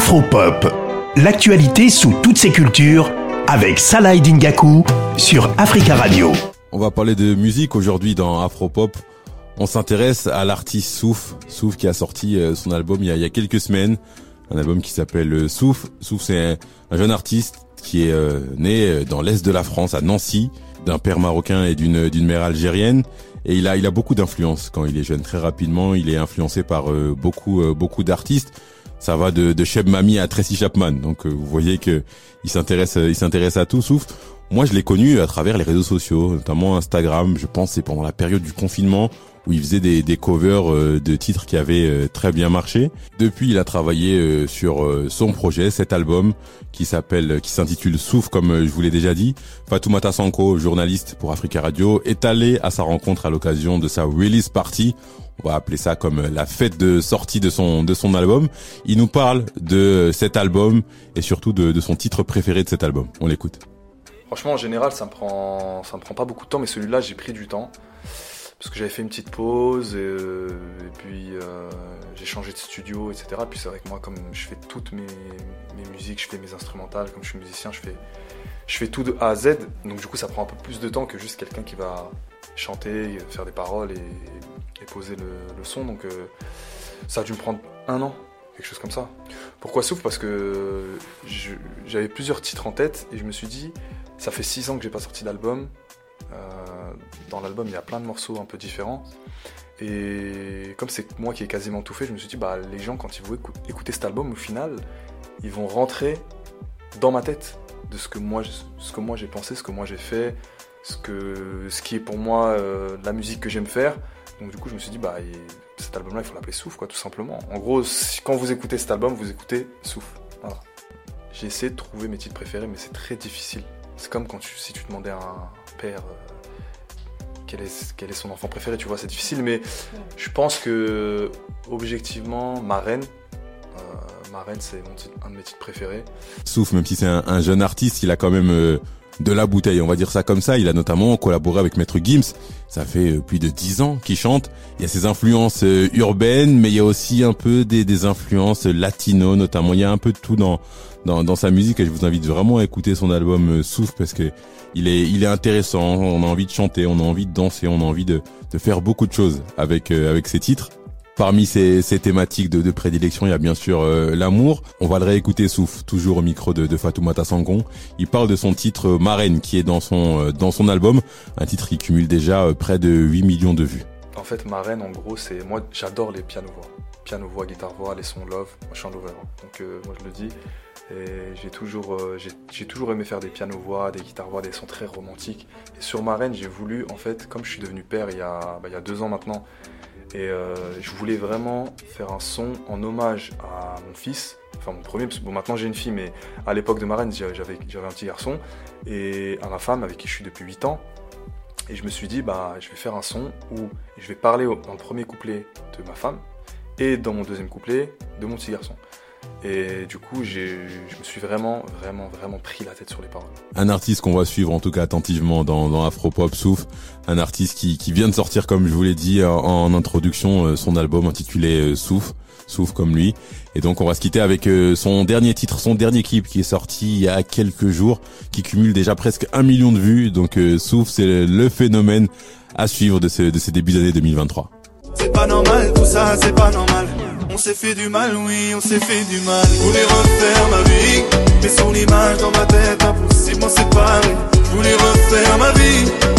Afropop, l'actualité sous toutes ses cultures avec Salah Dingaku sur Africa Radio. On va parler de musique aujourd'hui dans Afropop. On s'intéresse à l'artiste Souf, Souf qui a sorti euh, son album il y a, quelques semaines, un album qui s'appelle euh, Souf. Souf c'est un, jeune artiste qui est euh, né dans l'est de la France, à Nancy, d'un père marocain et d'une mère algérienne. Et il a il a beaucoup d'influence quand il est jeune. Très rapidement, il est influencé par beaucoup beaucoup d'artistes ça va de, de Sheb Mami à Tracy Chapman. Donc vous voyez que il s'intéresse il s'intéresse à tout. Souf. Moi, je l'ai connu à travers les réseaux sociaux, notamment Instagram. Je pense c'est pendant la période du confinement où il faisait des, covers euh, de titres qui avaient euh, très bien marché. Depuis, il a travaillé euh, sur son projet, cet album qui s'appelle, qui s'intitule Souf, comme je vous l'ai déjà dit. Fatoumata Sanko, journaliste pour Africa Radio, est allé à sa rencontre à l'occasion de sa release party. On va appeler ça comme la fête de sortie de son de son album. Il nous parle de cet album et surtout de, de son titre préféré de cet album. On l'écoute. Franchement, en général, ça me prend, ça me prend pas beaucoup de temps, mais celui-là, j'ai pris du temps parce que j'avais fait une petite pause et, euh, puis euh, j'ai changé de studio, etc. Puis c'est vrai que moi, comme je fais toutes mes, musiques, je fais mes instrumentales, comme je suis musicien, je fais, je fais tout de A à Z. Donc du coup, ça prend un peu plus de temps que juste quelqu'un qui va chanter, faire des paroles et, poser le, son. Donc euh, ça a dû me prendre un an, quelque chose comme ça. Pourquoi souffle Parce que j'avais plusieurs titres en tête et je me suis dit, ça fait six ans que j'ai pas sorti d'album. Euh, dans l'album, il y a plein de morceaux un peu différents. Et comme c'est moi qui ai quasiment tout fait, je me suis dit, bah, les gens, quand ils vont écouter cet album, au final, ils vont rentrer dans ma tête de ce que moi, j'ai pensé, ce que moi j'ai fait, ce, qui est pour moi euh, la musique que j'aime faire. Donc du coup, je me suis dit, bah, cet album-là, il faut l'appeler Souffle, quoi, tout simplement. En gros, quand vous écoutez cet album, vous écoutez Souffle. J'ai essayé de trouver mes titres préférés, mais c'est très difficile. C'est comme si tu demandais à un euh, quel, est, quel est son enfant préféré, tu vois, c'est difficile, mais je pense que, objectivement, ma reine, euh, ma reine, c'est un de mes titres préférés. Sauf, même si c'est un, jeune artiste, il a quand même euh, de la bouteille, on va dire ça comme ça. Il a notamment collaboré avec Maître Gims. Ça fait plus de dix ans qu'il chante. Il y a ses influences urbaines, mais il y a aussi un peu des, des influences latino, notamment. Il y a un peu de tout dans dans, dans sa musique et je vous invite vraiment à écouter son album euh, Souffle parce que il est il est intéressant. On a envie de chanter, on a envie de danser, on a envie de, de faire beaucoup de choses avec euh, avec ses titres. Parmi ces, thématiques de, prédilection, il y a bien sûr euh, l'amour. On va le réécouter Souffle, toujours au micro de, de Fatoumata Sangon. Il parle de son titre Marraine qui est dans son dans son album, un titre qui cumule déjà près de 8 millions de vues. En fait, Marraine, en gros, c'est moi j'adore les piano voix, piano voix, guitare voix, les sons love. Moi, je suis un lover, hein. donc moi je le dis. Et j'ai toujours, euh, j'ai toujours aimé faire des pianos-voix, des guitares-voix, des sons très romantiques. Et sur ma reine, j'ai voulu, en fait, comme je suis devenu père il y a, bah, il y a deux ans maintenant, et euh, je voulais vraiment faire un son en hommage à mon fils, enfin mon premier, parce que bon, maintenant j'ai une fille, mais à l'époque de ma reine, j'avais un petit garçon, et à ma femme avec qui je suis depuis 8 ans. Et je me suis dit, bah, je vais faire un son où je vais parler dans le premier couplet de ma femme, et dans mon deuxième couplet de mon petit garçon. Et du coup, je me suis vraiment, vraiment, vraiment pris la tête sur les paroles. Un artiste qu'on va suivre en tout cas attentivement dans, dans Afropop Souf, un artiste qui, qui vient de sortir, comme je vous l'ai dit en, introduction, euh, son album intitulé euh, Souf, Souf comme lui. Et donc on va se quitter avec euh, son dernier titre, son dernier clip qui est sorti il y a quelques jours, qui cumule déjà presque un million de vues. Donc Souf, c'est le phénomène à suivre de, ce, de ces débuts d'année 2023. C'est pas normal, tout ça, c'est pas normal. On s'est fait du mal, oui, on s'est fait du mal. Je refaire ma vie, mais son image dans ma tête, impossible m'en séparer. Refaire ma vie